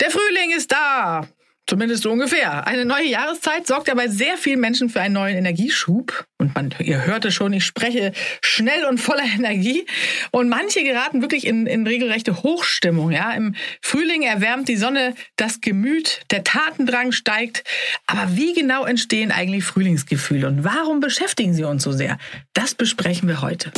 Der Frühling ist da. Zumindest so ungefähr. Eine neue Jahreszeit sorgt ja bei sehr vielen Menschen für einen neuen Energieschub. Und man, ihr hörte schon, ich spreche schnell und voller Energie. Und manche geraten wirklich in, in regelrechte Hochstimmung. Ja? Im Frühling erwärmt die Sonne das Gemüt, der Tatendrang steigt. Aber wie genau entstehen eigentlich Frühlingsgefühle und warum beschäftigen sie uns so sehr? Das besprechen wir heute.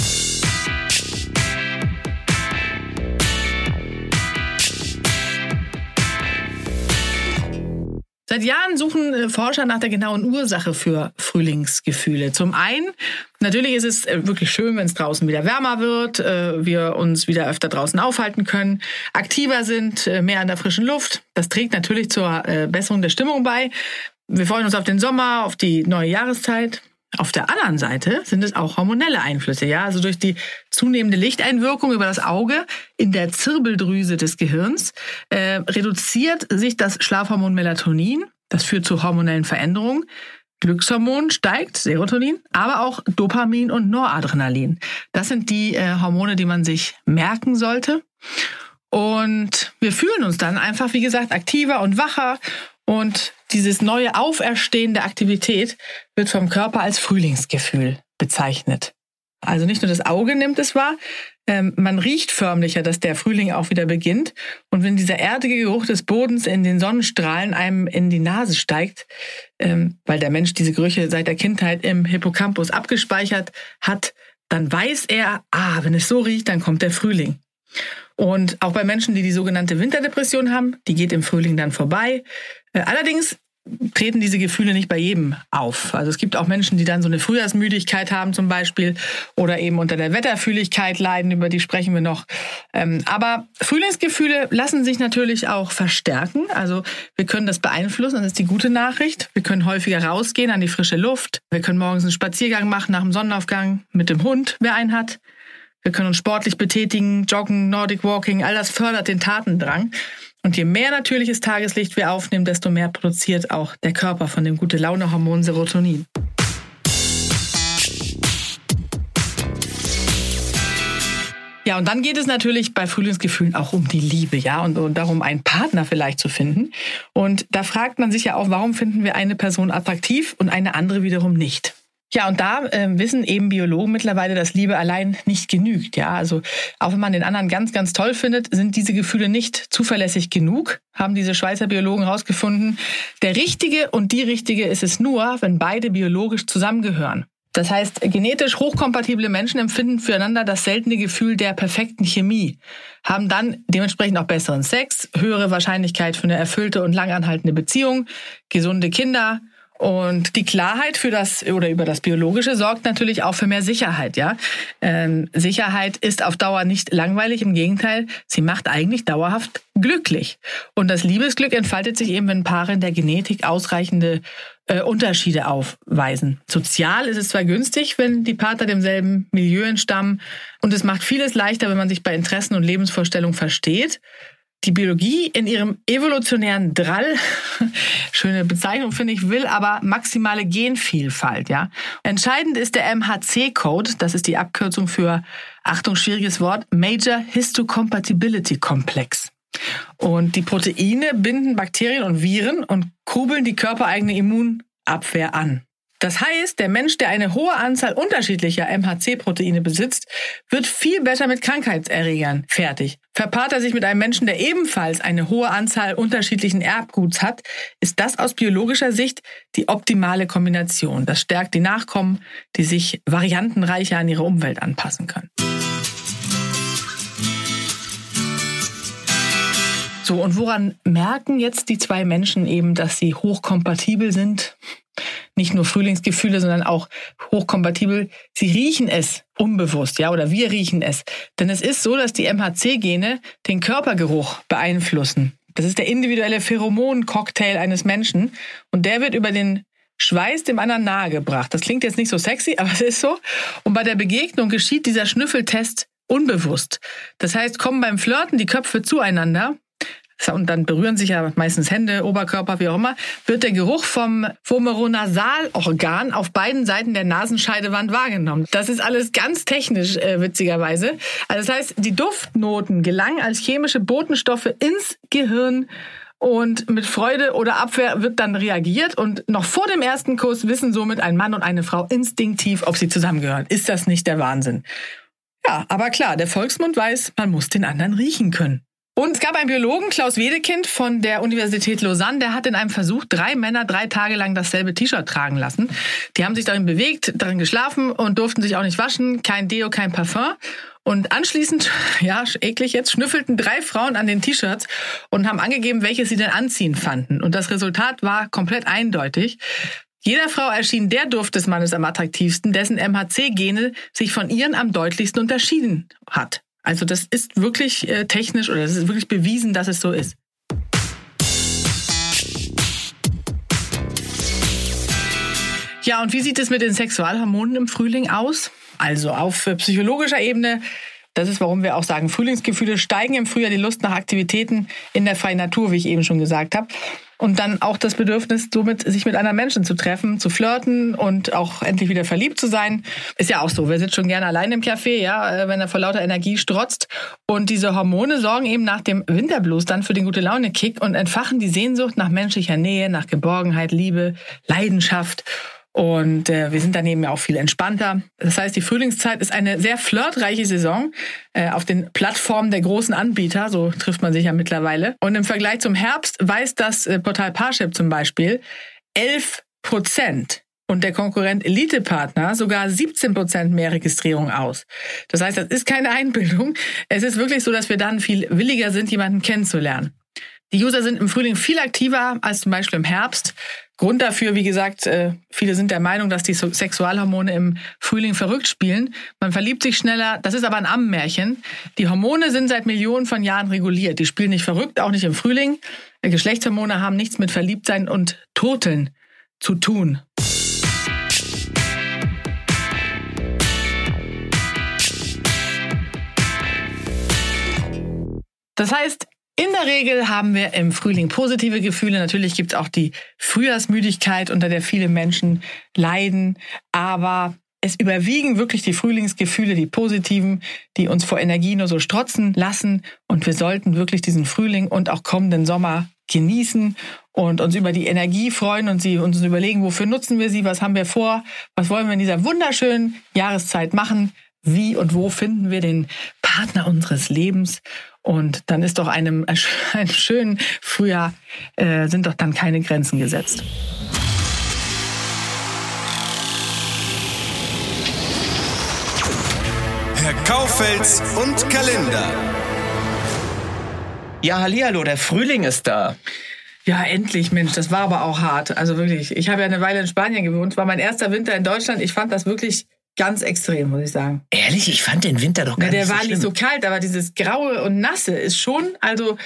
Seit Jahren suchen äh, Forscher nach der genauen Ursache für Frühlingsgefühle. Zum einen, natürlich ist es äh, wirklich schön, wenn es draußen wieder wärmer wird, äh, wir uns wieder öfter draußen aufhalten können, aktiver sind, mehr an der frischen Luft. Das trägt natürlich zur Besserung der Stimmung bei. Wir freuen uns auf den Sommer, auf die neue Jahreszeit. Auf der anderen Seite sind es auch hormonelle Einflüsse, ja, also durch die zunehmende Lichteinwirkung über das Auge in der Zirbeldrüse des Gehirns äh, reduziert sich das Schlafhormon Melatonin. Das führt zu hormonellen Veränderungen. Glückshormon steigt, Serotonin, aber auch Dopamin und Noradrenalin. Das sind die äh, Hormone, die man sich merken sollte. Und wir fühlen uns dann einfach, wie gesagt, aktiver und wacher und dieses neue Auferstehen der Aktivität wird vom Körper als Frühlingsgefühl bezeichnet. Also nicht nur das Auge nimmt es wahr, ähm, man riecht förmlicher, dass der Frühling auch wieder beginnt. Und wenn dieser erdige Geruch des Bodens in den Sonnenstrahlen einem in die Nase steigt, ähm, weil der Mensch diese Gerüche seit der Kindheit im Hippocampus abgespeichert hat, dann weiß er, ah, wenn es so riecht, dann kommt der Frühling. Und auch bei Menschen, die die sogenannte Winterdepression haben, die geht im Frühling dann vorbei. Äh, allerdings treten diese Gefühle nicht bei jedem auf. Also es gibt auch Menschen, die dann so eine Frühjahrsmüdigkeit haben zum Beispiel oder eben unter der Wetterfühligkeit leiden, über die sprechen wir noch. Ähm, aber Frühlingsgefühle lassen sich natürlich auch verstärken. Also wir können das beeinflussen, das ist die gute Nachricht. Wir können häufiger rausgehen an die frische Luft. Wir können morgens einen Spaziergang machen nach dem Sonnenaufgang mit dem Hund, wer einen hat. Wir können uns sportlich betätigen, joggen, Nordic Walking, all das fördert den Tatendrang. Und je mehr natürliches Tageslicht wir aufnehmen, desto mehr produziert auch der Körper von dem gute Laune Hormon Serotonin. Ja, und dann geht es natürlich bei Frühlingsgefühlen auch um die Liebe, ja, und, und, darum, einen Partner vielleicht zu finden. Und da fragt man sich ja auch, warum finden wir eine Person attraktiv und eine andere wiederum nicht? Ja, und da äh, wissen eben Biologen mittlerweile, dass Liebe allein nicht genügt. Ja, also auch wenn man den anderen ganz, ganz toll findet, sind diese Gefühle nicht zuverlässig genug, haben diese Schweizer Biologen herausgefunden. Der Richtige und die Richtige ist es nur, wenn beide biologisch zusammengehören. Das heißt, genetisch hochkompatible Menschen empfinden füreinander das seltene Gefühl der perfekten Chemie, haben dann dementsprechend auch besseren Sex, höhere Wahrscheinlichkeit für eine erfüllte und langanhaltende Beziehung, gesunde Kinder, und die Klarheit für das oder über das Biologische sorgt natürlich auch für mehr Sicherheit. Ja, ähm, Sicherheit ist auf Dauer nicht langweilig. Im Gegenteil, sie macht eigentlich dauerhaft glücklich. Und das Liebesglück entfaltet sich eben, wenn Paare in der Genetik ausreichende äh, Unterschiede aufweisen. Sozial ist es zwar günstig, wenn die Partner demselben Milieu entstammen, und es macht vieles leichter, wenn man sich bei Interessen und Lebensvorstellungen versteht die Biologie in ihrem evolutionären Drall, schöne Bezeichnung finde ich, will aber maximale Genvielfalt, ja. Entscheidend ist der MHC-Code, das ist die Abkürzung für, Achtung, schwieriges Wort, Major Histocompatibility Complex. Und die Proteine binden Bakterien und Viren und kurbeln die körpereigene Immunabwehr an. Das heißt, der Mensch, der eine hohe Anzahl unterschiedlicher MHC-Proteine besitzt, wird viel besser mit Krankheitserregern fertig. Verpaart er sich mit einem Menschen, der ebenfalls eine hohe Anzahl unterschiedlichen Erbguts hat, ist das aus biologischer Sicht die optimale Kombination. Das stärkt die Nachkommen, die sich variantenreicher an ihre Umwelt anpassen können. So, und woran merken jetzt die zwei Menschen eben, dass sie hochkompatibel sind? Nicht nur Frühlingsgefühle, sondern auch hochkompatibel. Sie riechen es unbewusst, ja, oder wir riechen es. Denn es ist so, dass die MHC-Gene den Körpergeruch beeinflussen. Das ist der individuelle Pheromon-Cocktail eines Menschen. Und der wird über den Schweiß dem anderen nahegebracht. Das klingt jetzt nicht so sexy, aber es ist so. Und bei der Begegnung geschieht dieser Schnüffeltest unbewusst. Das heißt, kommen beim Flirten die Köpfe zueinander, und dann berühren sich ja meistens Hände, Oberkörper, wie auch immer, wird der Geruch vom Vomeronasalorgan auf beiden Seiten der Nasenscheidewand wahrgenommen. Das ist alles ganz technisch, äh, witzigerweise. Also das heißt, die Duftnoten gelangen als chemische Botenstoffe ins Gehirn und mit Freude oder Abwehr wird dann reagiert und noch vor dem ersten Kuss wissen somit ein Mann und eine Frau instinktiv, ob sie zusammengehören. Ist das nicht der Wahnsinn? Ja, aber klar, der Volksmund weiß, man muss den anderen riechen können. Und es gab einen Biologen, Klaus Wedekind von der Universität Lausanne, der hat in einem Versuch drei Männer drei Tage lang dasselbe T-Shirt tragen lassen. Die haben sich darin bewegt, darin geschlafen und durften sich auch nicht waschen, kein Deo, kein Parfum. Und anschließend, ja, eklig jetzt, schnüffelten drei Frauen an den T-Shirts und haben angegeben, welche sie denn anziehen fanden. Und das Resultat war komplett eindeutig. Jeder Frau erschien der Duft des Mannes am attraktivsten, dessen MHC-Gene sich von ihren am deutlichsten unterschieden hat. Also das ist wirklich äh, technisch oder es ist wirklich bewiesen, dass es so ist. Ja, und wie sieht es mit den Sexualhormonen im Frühling aus? Also auf psychologischer Ebene das ist, warum wir auch sagen, Frühlingsgefühle steigen im Frühjahr die Lust nach Aktivitäten in der freien Natur, wie ich eben schon gesagt habe. Und dann auch das Bedürfnis, somit sich mit anderen Menschen zu treffen, zu flirten und auch endlich wieder verliebt zu sein. Ist ja auch so. Wir sind schon gerne allein im Café, ja, äh, wenn er vor lauter Energie strotzt. Und diese Hormone sorgen eben nach dem Winterblues dann für den gute Laune-Kick und entfachen die Sehnsucht nach menschlicher Nähe, nach Geborgenheit, Liebe, Leidenschaft. Und äh, wir sind daneben ja auch viel entspannter. Das heißt, die Frühlingszeit ist eine sehr flirtreiche Saison äh, auf den Plattformen der großen Anbieter. So trifft man sich ja mittlerweile. Und im Vergleich zum Herbst weist das äh, Portal Parship zum Beispiel 11 Prozent und der Konkurrent Elite-Partner sogar 17 Prozent mehr Registrierung aus. Das heißt, das ist keine Einbildung. Es ist wirklich so, dass wir dann viel williger sind, jemanden kennenzulernen. Die User sind im Frühling viel aktiver als zum Beispiel im Herbst. Grund dafür, wie gesagt, äh, viele sind der Meinung, dass die Sexualhormone im Frühling verrückt spielen. Man verliebt sich schneller. Das ist aber ein Ammenmärchen. Die Hormone sind seit Millionen von Jahren reguliert. Die spielen nicht verrückt, auch nicht im Frühling. Geschlechtshormone haben nichts mit Verliebtsein und Toteln zu tun. Das heißt, in der Regel haben wir im Frühling positive Gefühle. Natürlich gibt es auch die Frühjahrsmüdigkeit, unter der viele Menschen leiden. Aber es überwiegen wirklich die Frühlingsgefühle, die positiven, die uns vor Energie nur so strotzen lassen. Und wir sollten wirklich diesen Frühling und auch kommenden Sommer genießen und uns über die Energie freuen und sie uns überlegen, wofür nutzen wir sie, was haben wir vor, was wollen wir in dieser wunderschönen Jahreszeit machen, wie und wo finden wir den Partner unseres Lebens und dann ist doch einem, einem schönen Frühjahr, äh, sind doch dann keine Grenzen gesetzt. Herr Kaufels und Kalender. Ja, hallihallo, der Frühling ist da. Ja, endlich, Mensch, das war aber auch hart. Also wirklich, ich habe ja eine Weile in Spanien gewohnt, war mein erster Winter in Deutschland. Ich fand das wirklich Ganz extrem, muss ich sagen. Ehrlich, ich fand den Winter doch gar ja, der nicht so war schlimm. nicht so kalt, aber dieses Graue und Nasse ist schon, also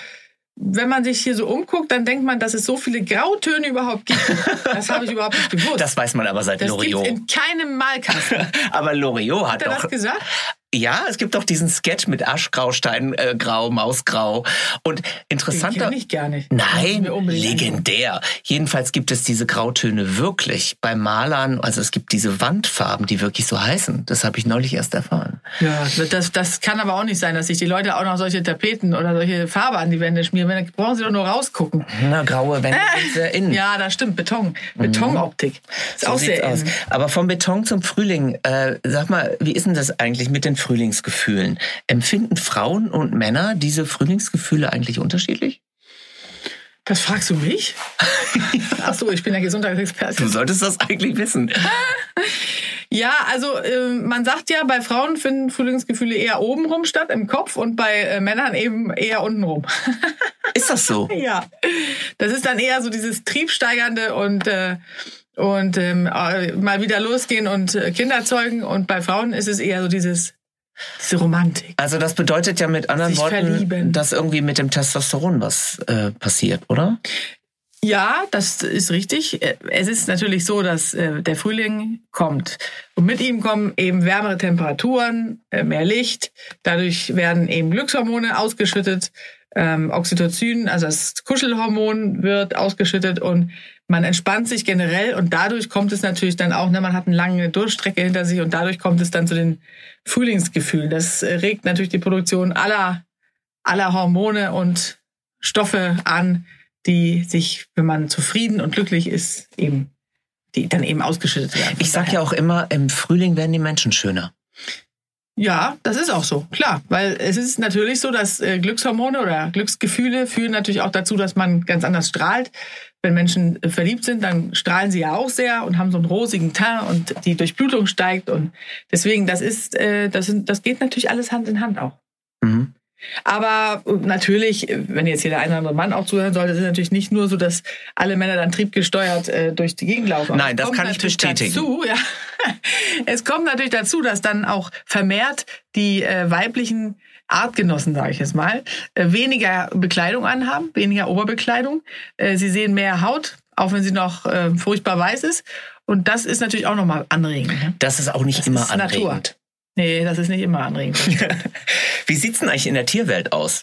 wenn man sich hier so umguckt, dann denkt man, dass es so viele Grautöne überhaupt gibt. Das habe ich überhaupt nicht gewusst. Das weiß man aber seit das Loriot. in keinem Malkasten. aber Loriot hat, hat er doch das gesagt? Ja, es gibt doch diesen Sketch mit Aschgrau, Steingrau, äh, Mausgrau. Und interessanter. Den ich gar nicht. Nein, legendär. Jedenfalls gibt es diese Grautöne wirklich bei Malern. Also es gibt diese Wandfarben, die wirklich so heißen. Das habe ich neulich erst erfahren. Ja, das, das kann aber auch nicht sein, dass sich die Leute auch noch solche Tapeten oder solche Farbe an die Wände schmieren. Dann brauchen sie doch nur rausgucken. Na, graue Wände sind sehr innen. Ja, das stimmt. Beton. Betonoptik. Ist So auch sehr aus. innen. Aber vom Beton zum Frühling, äh, sag mal, wie ist denn das eigentlich mit den Frühlingsgefühlen? Empfinden Frauen und Männer diese Frühlingsgefühle eigentlich unterschiedlich? Das fragst du mich? Ach so, ich bin der Gesundheitsexperte. Du solltest das eigentlich wissen. Ja, also äh, man sagt ja, bei Frauen finden Frühlingsgefühle eher obenrum statt, im Kopf, und bei äh, Männern eben eher untenrum. Ist das so? ja, das ist dann eher so dieses Triebsteigernde und äh, und ähm, äh, mal wieder losgehen und äh, Kinder zeugen. Und bei Frauen ist es eher so dieses Diese Romantik. Also das bedeutet ja mit anderen Sich Worten, verlieben. dass irgendwie mit dem Testosteron was äh, passiert, oder? Ja, das ist richtig. Äh, Es ist natürlich so, dass äh, der Frühling kommt. Und mit ihm kommen eben wärmere Temperaturen, äh, mehr Licht. Dadurch werden eben Glückshormone ausgeschüttet. Ähm, Oxytocin, also das Kuschelhormon, wird ausgeschüttet und man entspannt sich generell und dadurch kommt es natürlich dann auch, ne, man hat eine lange Durchstrecke hinter sich und dadurch kommt es dann zu den Frühlingsgefühlen. Das regt natürlich die Produktion aller, aller Hormone und Stoffe an, die sich, wenn man zufrieden und glücklich ist, eben, die dann eben ausgeschüttet werden. Ich sag ja auch immer, im Frühling werden die Menschen schöner. Ja, das ist auch so, klar. Weil es ist natürlich so, dass äh, Glückshormone oder Glücksgefühle führen natürlich auch dazu, dass man ganz anders strahlt. Wenn Menschen äh, verliebt sind, dann strahlen sie ja auch sehr und haben so einen rosigen Teint und die Durchblutung steigt. Und deswegen, das ist, äh, das, das geht natürlich alles Hand in Hand auch. Aber natürlich, wenn jetzt hier der eine oder andere Mann auch zuhören sollte, ist es natürlich nicht nur so, dass alle Männer dann triebgesteuert äh, durch die Gegend laufen. Nein, das kann ich bestätigen. Dazu, ja. Es kommt natürlich dazu, dass dann auch vermehrt die äh, weiblichen Artgenossen, sage ich jetzt mal, äh, weniger Bekleidung anhaben, weniger Oberbekleidung. Äh, sie sehen mehr Haut, auch wenn sie noch äh, furchtbar weiß ist. Und das ist natürlich auch nochmal anregend. Ne? Das ist auch nicht Das immer ist Natur. Nee, das ist nicht immer anregend. Wie sieht's denn eigentlich in der Tierwelt aus?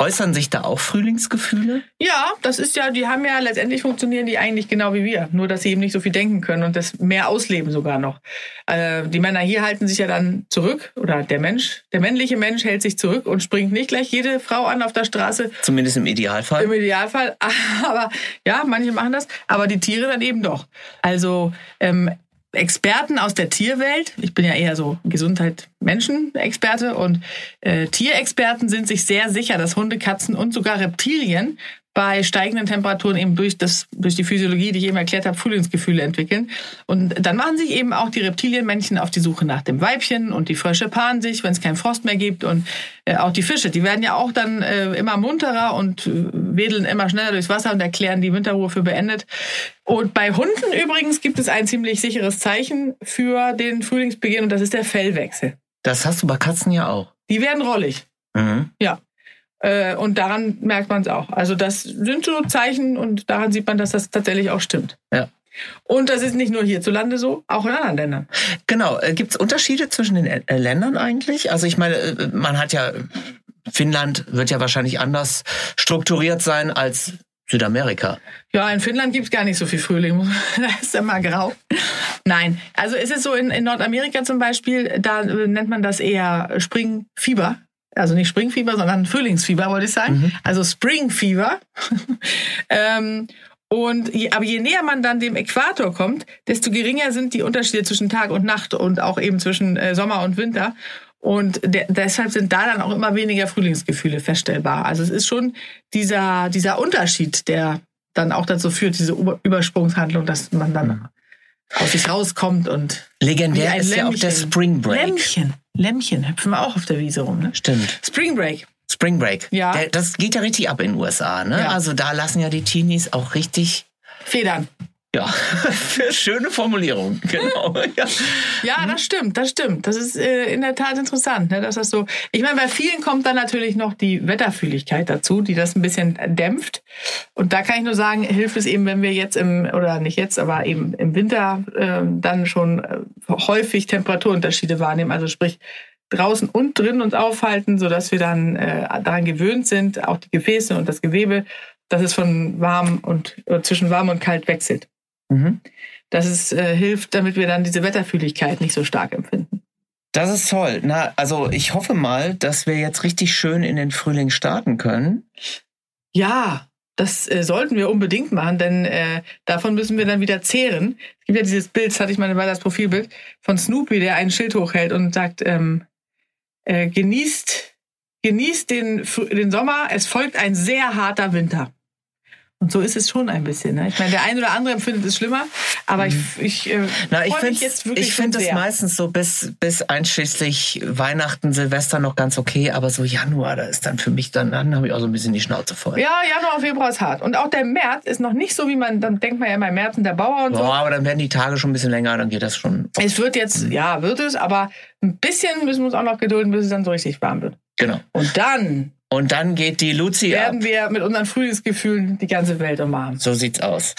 Äußern sich da auch Frühlingsgefühle? Ja, das ist ja, die haben ja letztendlich funktionieren die eigentlich genau wie wir, nur dass sie eben nicht so viel denken können und das mehr ausleben sogar noch. Äh, die Männer hier halten sich ja dann zurück oder der Mensch, der männliche Mensch hält sich zurück und springt nicht gleich jede Frau an auf der Straße Zumindest im Idealfall. im Idealfall. Aber ja, manche machen das, aber die Tiere dann eben doch. Also ähm, Experten aus der Tierwelt, ich bin ja eher so Gesundheit-Menschen-Experte und äh, Tierexperten sind sich sehr sicher, dass Hunde, Katzen und sogar Reptilien bei steigenden Temperaturen eben durch, das, durch die Physiologie, die ich eben erklärt habe, Frühlingsgefühle entwickeln. Und dann machen sich eben auch die Reptilienmännchen auf die Suche nach dem Weibchen und die Frösche paaren sich, wenn es keinen Frost mehr gibt. Und äh, auch die Fische, die werden ja auch dann äh, immer munterer und äh, wedeln immer schneller durchs Wasser und erklären die Winterruhe für beendet. Und bei Hunden übrigens gibt es ein ziemlich sicheres Zeichen für den Frühlingsbeginn und das ist der Fellwechsel. Das hast du bei Katzen ja auch. Die werden rollig. Mhm. Ja. Äh, Und daran merkt man es auch. Also das sind so Zeichen und daran sieht man, dass das tatsächlich auch stimmt. Ja. Und das ist nicht nur hierzulande so, auch in anderen Ländern. Genau. Äh, Gibt es Unterschiede zwischen den äh, Ländern eigentlich? Also ich meine, man hat ja, Finnland wird ja wahrscheinlich anders strukturiert sein als Südamerika. Ja, in Finnland gibt es gar nicht so viel Frühling. da ist immer grau. Nein, also ist es so in, in Nordamerika zum Beispiel, da äh, nennt man das eher Springfieber. Also nicht Springfieber, sondern Frühlingsfieber, wollte ich sagen. Also Springfieber. ähm, und je, aber je näher man dann dem Äquator kommt, desto geringer sind die Unterschiede zwischen Tag und Nacht und auch eben zwischen äh, Sommer und Winter. Und de deshalb sind da dann auch immer weniger Frühlingsgefühle feststellbar. Also es ist schon dieser, dieser Unterschied, der dann auch dazu führt, diese Über Übersprungshandlung, dass man dann aus sich rauskommt und Legendär ist ja auch der Lämmchen. Spring Break. Lämmchen, Lämmchen hüpfen wir auch auf der Wiese rum. Ne? Stimmt. Spring Break. Spring Break. Ja. Der, das geht ja richtig ab in den USA. Ne? Ja. Also da lassen ja die Teenies auch richtig. Federn. Ja, schöne Formulierung. Genau. ja. Ja, das stimmt, das stimmt. Das ist äh, in der Tat interessant, ne, dass das so. Ich meine, bei vielen kommt dann natürlich noch die Wetterfühligkeit dazu, die das ein bisschen dämpft. Und da kann ich nur sagen, hilft es eben, wenn wir jetzt im oder nicht jetzt, aber eben im Winter äh, dann schon äh, häufig Temperaturunterschiede wahrnehmen. Also sprich draußen und drin uns aufhalten, sodass wir dann äh, daran gewöhnt sind, auch die Gefäße und das Gewebe, dass es von warm und äh, zwischen warm und kalt wechselt. Mhm. dass es äh, hilft, damit wir dann diese Wetterfühligkeit nicht so stark empfinden. Das ist toll. Na, also ich hoffe mal, dass wir jetzt richtig schön in den Frühling starten können. Ja, das äh, sollten wir unbedingt machen, denn äh, davon müssen wir dann wieder zehren. Es gibt ja dieses Bild, das hatte ich mal bei das Profilbild, von Snoopy, der ein Schild hochhält und sagt, ähm, äh, genießt, genießt den, den Sommer, es folgt ein sehr harter Winter. Und so ist es schon ein bisschen. Ne? Ich meine, der eine oder andere empfindet es schlimmer, aber ich, ich, äh, Na, ich finde jetzt wirklich ich finde es meistens so bis, bis einschließlich Weihnachten, Silvester noch ganz okay, aber so Januar, da ist dann für mich, dann, dann habe ich auch so ein bisschen die Schnauze voll. Ja, Januar, Februar ist hart. Und auch der März ist noch nicht so, wie man, dann denkt man ja immer, März und der Bauer und so. Boah, aber dann werden die Tage schon ein bisschen länger, dann geht das schon. Es wird jetzt, ja, wird es, aber ein bisschen müssen wir uns auch noch gedulden, bis es dann so richtig warm wird. Genau. Und dann Und dann geht die Luzi ab. werden wir mit unseren Frühlingsgefühlen die ganze Welt umarmen. So sieht's aus.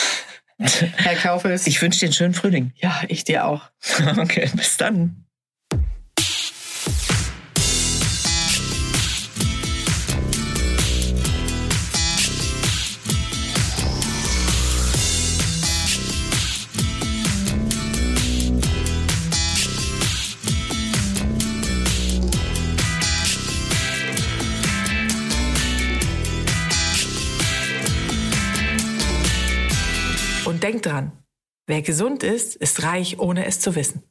Herr Kaufels. Ich wünsche dir einen schönen Frühling. ja, ich dir auch. Okay, bis dann. Dran, wer gesund ist, ist reich, ohne es zu wissen.